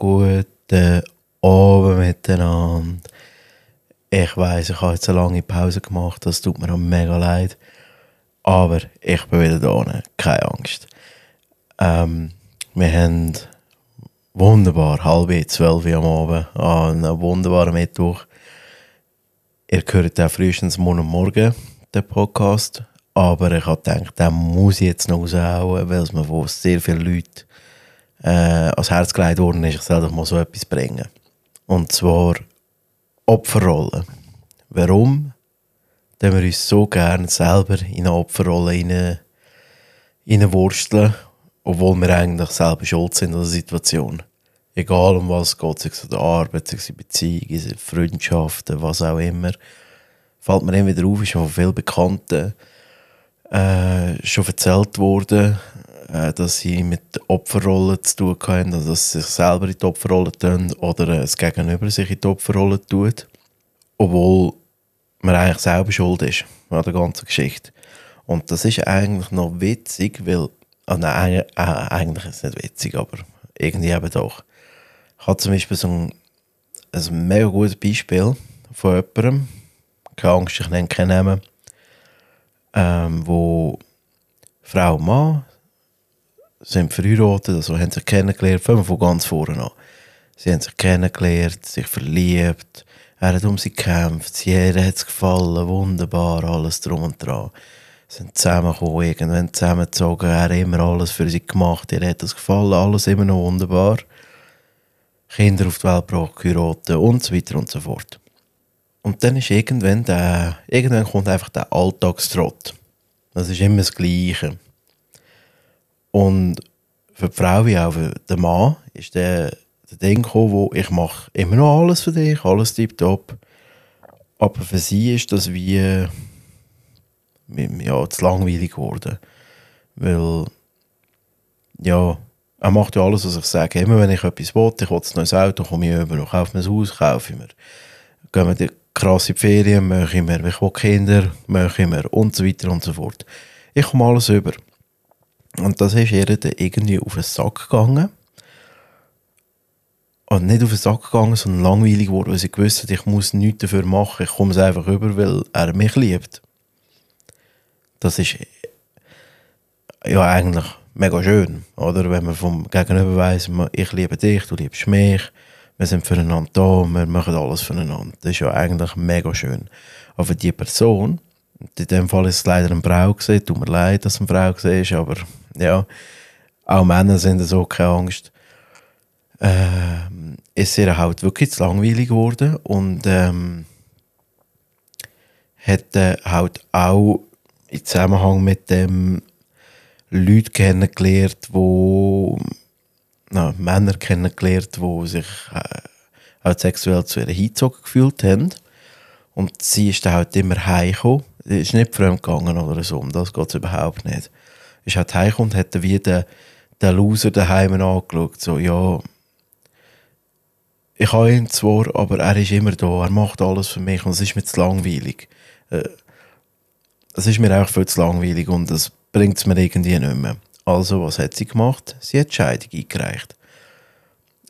Guten Abend miteinander. Ich weiß, ich habe jetzt eine lange Pause gemacht, das tut mir mega leid. Aber ich bin wieder da, keine Angst. Ähm, wir haben wunderbar halb zwölf am Abend an einem wunderbaren Mittwoch. Ihr hört auch frühestens morgen Morgen den Podcast. Aber ich habe gedacht, den muss ich jetzt noch raushauen, weil es mir sehr vielen Leuten äh, ans Herz gelegt worden ist, ich soll doch mal so etwas bringen. Und zwar Opferrolle. Warum? Denn wir uns so gerne selber in eine Opferrolle hineinwursteln, obwohl wir eigentlich selber schuld sind an der Situation. Egal um was es geht, sei es der Arbeit, sei es Beziehungen, Freundschaften, was auch immer. Fällt mir immer wieder auf, ist von vielen Bekannten äh, schon erzählt worden, äh, dass sie mit Opferrollen zu tun haben, also dass sie sich selber in die Opferrolle tun oder das Gegenüber sich in die Opferrolle tut, obwohl man eigentlich selber schuld ist an der ganzen Geschichte. Und das ist eigentlich noch witzig, weil, ah, nein, äh, eigentlich ist es nicht witzig, aber irgendwie eben doch. Ich habe zum Beispiel so ein, ein mega gutes Beispiel von jemandem, keine Angst, ich nenne keinen Namen, ähm, wo Frau und Mann sind verheiratet, also haben sich kennengelernt, fangen von ganz vorne an. Sie haben sich kennengelernt, sich verliebt, er hat um sie gekämpft, jeder hat es gefallen, wunderbar, alles drum und dran. Sie sind zusammengekommen, irgendwann zusammengezogen, er hat immer alles für sie gemacht, ihr hat es gefallen, alles immer noch wunderbar. Kinder auf die Welt gebracht, und so weiter und so fort. Und dann ist irgendwann der, irgendwann kommt einfach der Alltagstrott. Das ist immer das Gleiche. Und für die Frau wie auch für den Mann ist der, der Ding gekommen, wo ich mache immer noch alles für dich, alles tiptop. Aber für sie ist das wie ja, zu langweilig geworden. Weil, ja, er macht ja alles, was ich sage. Immer wenn ich etwas will, ich will ein neues Auto, komme ich über, kaufe mir ein Haus, kaufe ich mir. Gehen wir die krasse Ferien, mache ich mir. Ich will Kinder, mache ich mir. Und so weiter und so fort. Ich komme alles über. Und das ist ihr dann irgendwie auf den Sack gegangen. Und nicht auf den Sack gegangen, sondern langweilig geworden, weil sie gewusst ich muss nichts dafür machen. Ich komme es einfach über, weil er mich liebt. Das ist ja eigentlich mega schön, oder? Wenn man vom Gegenüber weiss, ich liebe dich, du liebst mich, wir sind füreinander da, wir machen alles füreinander. Das ist ja eigentlich mega schön. Aber die Person, in dem Fall ist es leider eine Frau gesehen, tut mir leid, dass es eine Frau war, aber ja, auch Männer sind so, keine Angst. Ähm, ist ihr halt wirklich zu langweilig geworden und ähm, hat äh, halt auch im Zusammenhang mit dem Leute kennengelernt, wo na, Männer kennengelernt, die sich äh, halt sexuell zu ihr hingezogen gefühlt haben. Und sie ist dann halt immer heimgekommen. Ist nicht fremd gegangen oder so, um das geht es überhaupt nicht ist halt heimgekommen und hat wie den, den Loser daheim angeschaut. So, ja, ich habe ihn zwar, aber er ist immer da, er macht alles für mich und es ist mir zu langweilig. Äh, es ist mir auch viel zu langweilig und das bringt es mir irgendwie nicht mehr. Also, was hat sie gemacht? Sie hat die Scheidung eingereicht.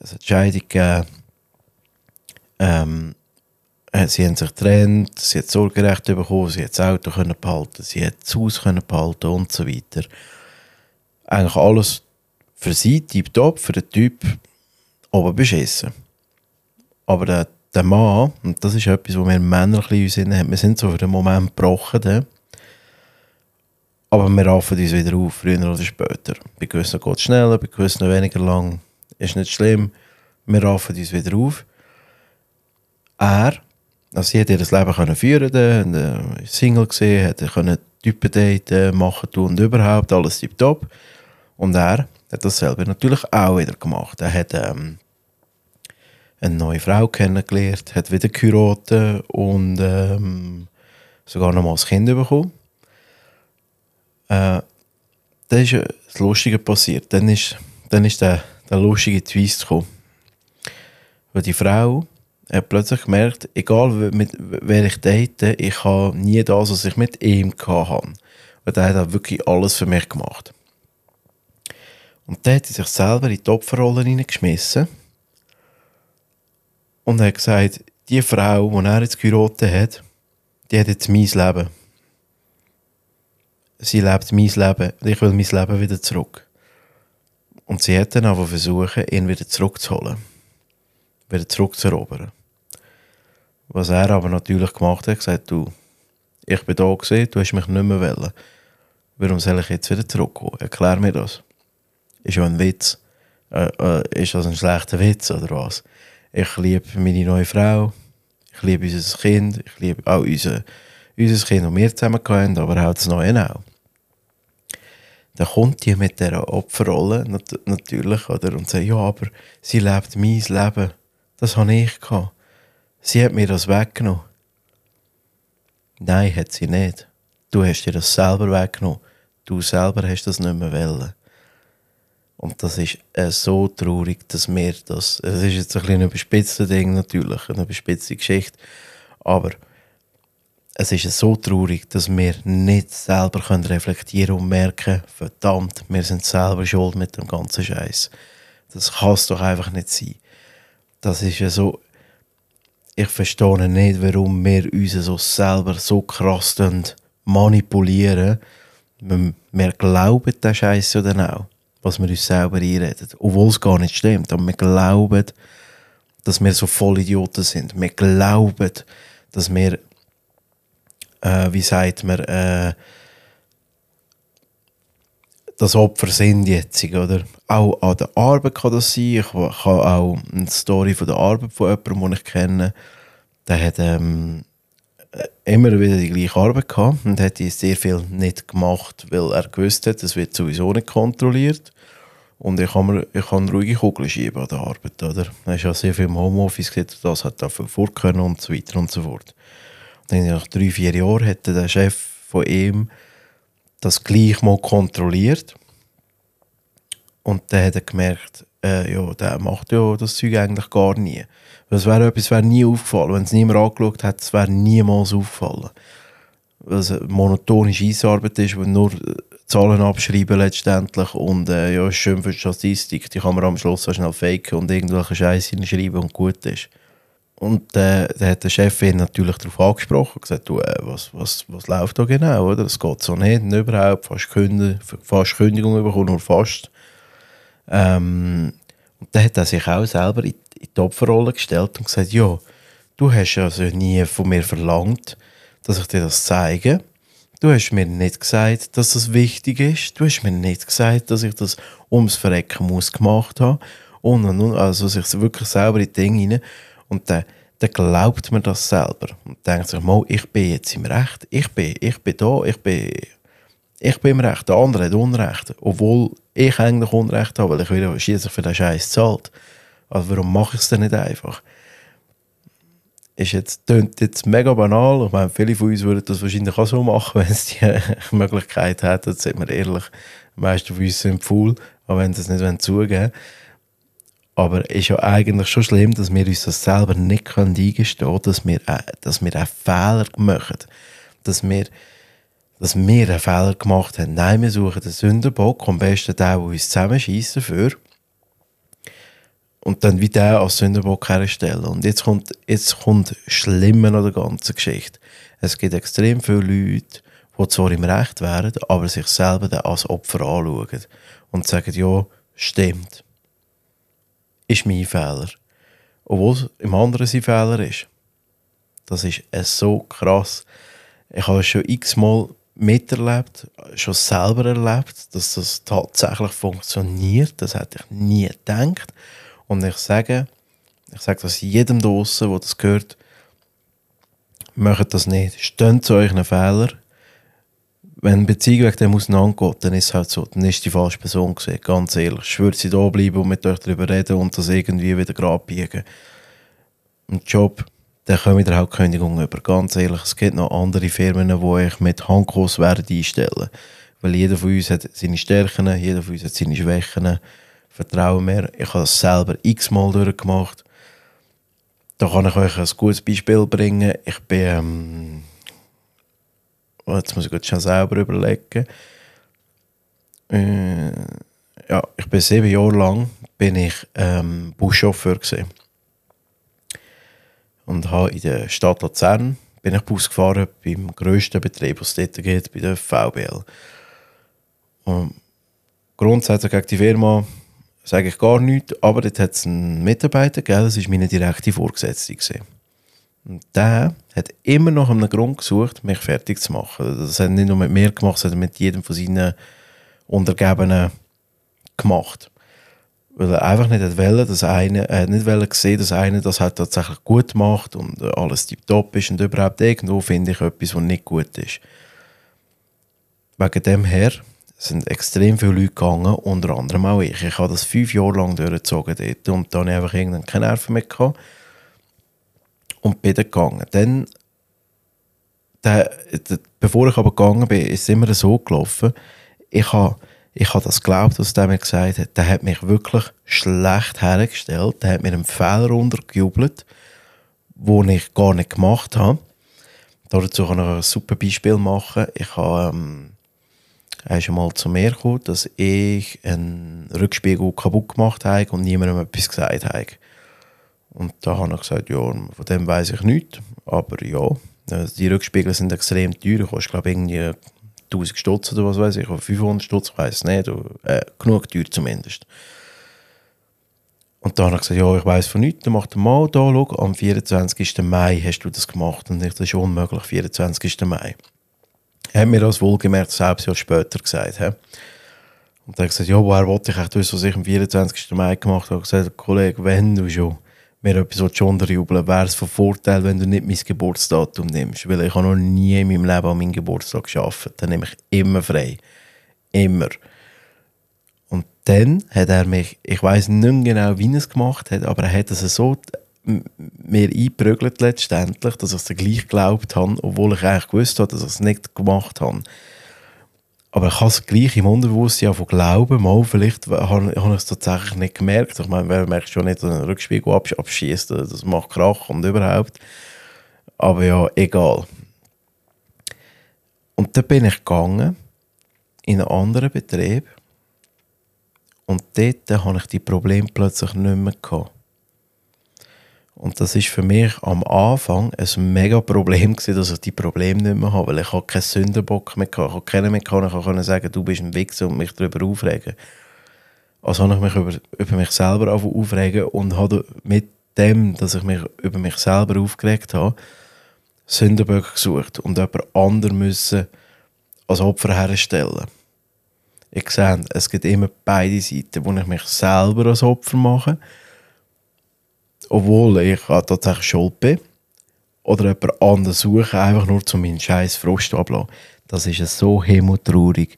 Es hat die Scheidung gegeben. Ähm, äh, sie haben sich getrennt, sie hat Sorgerecht bekommen, sie hat das Auto können behalten, sie hat das Haus können behalten und so weiter. Eigentlich alles für sie tiptop, für den Typ aber beschissen. Aber der, der Mann, und das ist etwas, was wir Männer ein bisschen haben, wir sind so für den Moment gebrochen, aber wir raffen uns wieder auf, früher oder später. Bei gewissen geht es schneller, bei gewissen weniger lang. Ist nicht schlimm. Wir raffen uns wieder auf. Er also hat ihr Leben können führen können, Single gesehen, hat können Typen daten, machen tun und überhaupt alles tiptop. Und er hat das selber natürlich auch wieder gemacht. Er hat ähm, eine neue Frau kennengelernt, hat wieder geheiratet und ähm, sogar noch mal ein Kind bekommen. Äh, dann ist das Lustige passiert. Dann ist, dann ist der, der lustige Twist gekommen. Weil die Frau er hat plötzlich gemerkt, egal mit wer ich date, ich habe nie das, was ich mit ihm hatte. Und er hat wirklich alles für mich gemacht. Und dann hat er sich selber in die Opferrolle hineingeschmissen Und hat gesagt, die Frau, die er jetzt geheiratet hat, die hat jetzt mein Leben. Sie lebt mein Leben. Ich will mein Leben wieder zurück. Und sie hat dann aber versucht, ihn wieder zurückzuholen. Wieder zurückzuerobern. Was er aber natürlich gemacht hat, gesagt, du, ich bin da gesehen, du hast mich nicht mehr wollen. Warum soll ich jetzt wieder zurückkommen? Erklär mir das. Ist ja ein Witz. Äh, äh, ist das ein schlechter Witz oder was? Ich liebe meine neue Frau, ich liebe unser Kind, ich liebe auch unser, unser Kind, das wir zusammen haben, aber auch das Neue auch. Dann kommt die mit dieser Opferrolle nat natürlich oder, und sagt, ja, aber sie lebt mein Leben. Das habe ich gehabt. Sie hat mir das weggenommen. Nein, hat sie nicht. Du hast dir das selber weggenommen. Du selber hast das nicht mehr wollen. Und das ist äh, so traurig, dass wir das. Es ist jetzt ein bisschen ein Ding natürlich, eine überspitzte Geschichte. Aber es ist so traurig, dass wir nicht selber können reflektieren und merken, verdammt, wir sind selber schuld mit dem ganzen Scheiß. Das kann es doch einfach nicht sein. Das ist ja so. Ich verstehe nicht, warum wir uns so selber so krass manipulieren. Wir, wir glauben den Scheiß ja auch was wir uns selber einreden. Obwohl es gar nicht stimmt. Aber wir glauben, dass wir so voll Idioten sind. Wir glauben, dass wir, äh, wie sagt man, äh, das Opfer sind jetzt, oder? Auch an der Arbeit kann das sein. Ich kann auch eine Story von der Arbeit von jemandem, den ich kenne, der hat ähm, immer wieder die gleiche Arbeit gehabt und hat sehr viel nicht gemacht, weil er gewusst hat, es wird sowieso nicht kontrolliert. Und ich kann, mir, ich kann ruhige Kugeln schieben an der Arbeit. Oder? Er ist ja sehr viel im Homeoffice gesehen, das hat dafür vor können und so weiter und so fort. Und dann nach drei, vier Jahren hat der Chef von ihm das gleich mal kontrolliert. Und dann hat er gemerkt, äh, ja, der macht ja das Zeug eigentlich gar nie. Es wäre etwas wäre nie aufgefallen. Wenn es niemand angeschaut hat, es wäre niemals aufgefallen. Weil es monotonische Eisarbeit ist, wo nur Zahlen abschreiben letztendlich und äh, ja, ist schön für die Statistik. Die kann man am Schluss auch schnell faken und irgendwelche Scheiße hinschreiben und gut ist. Und äh, da hat der Chef ihn natürlich darauf angesprochen und gesagt, du, äh, was, was, was läuft da genau, oder? Das geht so nicht, nicht überhaupt, fast, Kündigung, fast Kündigung bekommen, nur fast. Ähm, und dann hat er sich auch selber in, in die Opferrolle gestellt und gesagt, ja, du hast also nie von mir verlangt, dass ich dir das zeige. Du hast mir nicht gesagt, dass das wichtig ist. Du hast mir nicht gesagt, dass ich das ums Verrecken muss gemacht habe. Und, und, und. Also sich wirklich selber in die Dinge rein. Und dann, dann glaubt man das selber. Und denkt sich mal, ich bin jetzt im Recht. Ich bin, ich bin da, ich bin, ich bin im Recht. Der andere hat Unrecht. Obwohl ich eigentlich Unrecht habe, weil ich wieder schließlich für den Scheiß zahlt. Also warum mache ich es denn nicht einfach? ist jetzt, klingt jetzt mega banal. Ich meine, viele von uns würden das wahrscheinlich auch so machen, wenn sie die Möglichkeit hätten. Das sind wir ehrlich. Die meisten von uns sind faul, aber wenn sie es nicht zugeben wollen. Aber es ist ja eigentlich schon schlimm, dass wir uns das selber nicht eingestehen können, dass wir, äh, dass wir einen Fehler machen. Dass wir, dass wir einen Fehler gemacht haben. Nein, wir suchen den Sündenbock, am besten den, der uns zusammenschießen für und dann wie der als Sündenbock herstellen. Und jetzt kommt, jetzt kommt Schlimme an der ganzen Geschichte. Es gibt extrem viele Leute, die zwar im Recht wären, aber sich selber dann als Opfer anschauen und sagen, ja, stimmt. Ist mein Fehler. Obwohl es im anderen sein Fehler ist. Das ist so krass. Ich habe es schon x-mal miterlebt, schon selber erlebt, dass das tatsächlich funktioniert. Das hätte ich nie gedacht. Und ich sage, ich sage das jedem draußen, der das gehört, macht das nicht. Steht zu euch einen Fehler. Wenn eine Beziehung wegen dem auseinandergeht, dann ist es halt so, dann ist die falsche Person gesehen, ganz ehrlich. Ich würde sie da bleiben und mit euch darüber reden und das irgendwie wieder gerade biegen. Ein Job, dann kommen wieder Hauptkündigungen über. Ganz ehrlich, es gibt noch andere Firmen, die euch mit Handkurs werden einstellen. Weil jeder von uns hat seine Stärken, jeder von uns hat seine Schwächen. Vertrauen mir. Ich habe es selber x-mal durchgemacht. Da kann ich euch ein gutes Beispiel bringen. Ich bin, ähm, oh, jetzt muss ich schon selber überlegen. Äh, ja, ich bin sieben Jahre lang bin ich ähm, Buschauffeur gewesen. und habe in der Stadt Luzern bin ich Bus gefahren beim grössten Betrieb, was es dort gibt, bei der VBL. Und grundsätzlich gegen die Firma sage ich gar nichts, aber dort hat es einen Mitarbeiter, gell, das war meine direkte Vorgesetzte. Gewesen. Und der hat immer noch einen Grund gesucht, mich fertig zu machen. Das hat nicht nur mit mir gemacht, sondern mit jedem von seinen Untergebenen gemacht. Weil er einfach nicht wollte, dass einer, er nicht wollte sehen, dass einer das halt tatsächlich gut macht und alles tiptop ist und überhaupt irgendwo finde ich etwas, was nicht gut ist. Wegen dem her sind extrem viele Leute gegangen, unter anderem auch ich. Ich habe das fünf Jahre lang durchgezogen dort und dann habe ich einfach keine Nerven mehr gehabt und bin dann gegangen. Dann, der, der, bevor ich aber gegangen bin, ist es immer so gelaufen, ich habe ich habe das geglaubt, was der mir gesagt hat. Der hat mich wirklich schlecht hergestellt. Der hat mir einen Fehler untergejubelt, den ich gar nicht gemacht habe. Dazu kann ich ein super Beispiel machen. Ich habe, ähm, er ist einmal zu mir gekommen, dass ich einen Rückspiegel kaputt gemacht habe und niemandem etwas gesagt habe. Und da habe ich gesagt, ja, von dem weiß ich nichts. Aber ja, also die Rückspiegel sind extrem teuer. Ich kostet, glaube irgendwie 1000 Stutz oder was weiß ich, oder 500 Stutz, ich weiß nicht. Äh, genug teuer zumindest. Und dann habe ich gesagt, ja, ich weiß von nichts, dann mach den mal da, schau, am 24. Mai hast du das gemacht. Und ich, das ist unmöglich, 24. Mai. Er hat mir das wohlgemerkt selbst Jahr später gesagt. He? Und dann habe ich gesagt, ja, woher wollte ich eigentlich das, was ich am 24. Mai gemacht habe? Ich habe gesagt, Kollege, wenn du schon mir etwas unterjubeln wäre es von Vorteil, wenn du nicht mein Geburtsdatum nimmst. Weil ich habe noch nie in meinem Leben an meinem Geburtstag geschafft. Dann nehme ich immer frei. Immer. Und dann hat er mich, ich weiß nicht genau, wie er es gemacht hat, aber er hat es so mir eingeprügelt letztendlich, dass ich es gleich geglaubt habe, obwohl ich eigentlich gewusst habe, dass ich es nicht gemacht habe. Aber ich habe es gleich im Unterbewusstsein von glauben, mal, vielleicht habe, ich es tatsächlich nicht gemerkt. Ich meine, wer merkt schon nicht, dass ein Rückspiegel abschießt, das macht Krach und überhaupt. Aber ja, egal. Und dann bin ich gegangen in einen anderen Betrieb und dort habe ich die Probleme plötzlich nicht mehr gehabt. Und das ist für mich am Anfang ein mega Problem gewesen, dass ich die Probleme nicht mehr habe, weil ich habe keinen Sündenbock mehr gehabt. Ich habe keinen mehr gehabt, ich konnte sagen, du bist ein Wichser und mich darüber aufregen. Also habe ich mich über, über mich selber aufregen und habe mit dem, dass ich mich über mich selber aufgeregt habe, Sündenböcke gesucht und jemand anderen müssen als Opfer herstellen. Ich sehe, es gibt immer beide Seiten, wo ich mich selber als Opfer mache obwohl ich tatsächlich schuld bin. Oder jemand anderes suchen, einfach nur zu meinen scheiß Frust ablassen. Das ist so himmeltraurig.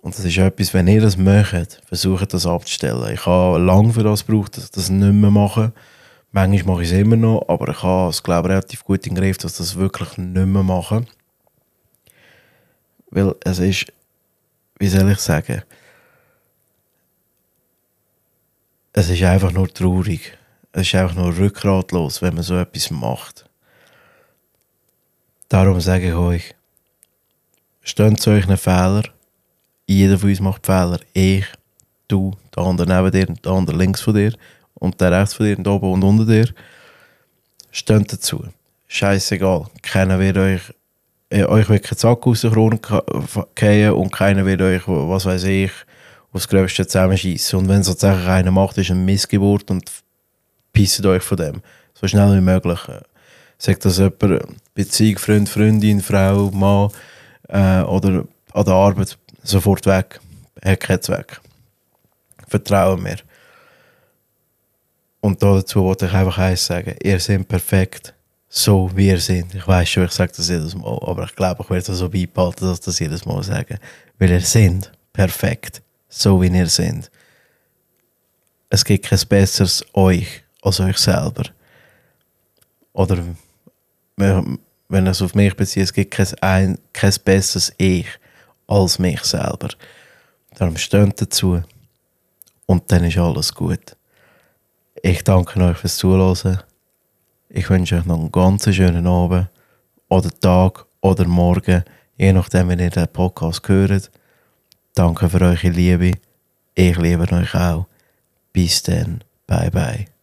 Und das ist etwas, wenn ihr das möchtet, versucht das abzustellen. Ich habe lange für das gebraucht, dass ich das nicht mehr mache. Manchmal mache ich es immer noch, aber ich habe es, glaube relativ gut in den Griff, dass ich das wirklich nicht mehr mache. Weil es ist, wie soll ich sagen, es ist einfach nur traurig. Es ist einfach nur rückgratlos, wenn man so etwas macht. Darum sage ich euch, steht zu euch einen Fehler. Jeder von uns macht Fehler. Ich, du, der andere neben dir, der andere links von dir und der rechts von dir und oben und unter dir. Steht dazu. Scheißegal. Keiner wird euch, äh, euch wird kein Sack aus der Krone fallen und keiner wird euch, was weiß ich, aufs Gröbste zusammenschießen. Und wenn es tatsächlich einer macht, ist eine Missgeburt und pisset euch von dem. So schnell wie möglich. Sagt das jemand, Beziehung, Freund, Freundin, Frau, Mann äh, oder an der Arbeit, sofort weg. Hat keinen Zweck. Vertrauen mir. Und dazu wollte ich einfach eins sagen. Ihr seid perfekt, so wie ihr seid. Ich weiß schon, ich sage das jedes Mal, aber ich glaube, ich werde das so beibehalten, dass ich das jedes Mal sage. Weil ihr seid perfekt, so wie ihr seid. Es gibt kein besseres euch als euch selber. Oder wenn es auf mich bezieht, es gibt kein, ein, kein besseres Ich als mich selber. Darum steht dazu und dann ist alles gut. Ich danke euch fürs Zuhören. Ich wünsche euch noch einen ganz schönen Abend oder Tag oder Morgen, je nachdem, wenn ihr den Podcast hört. Danke für eure Liebe. Ich liebe euch auch. Bis dann. Bye bye.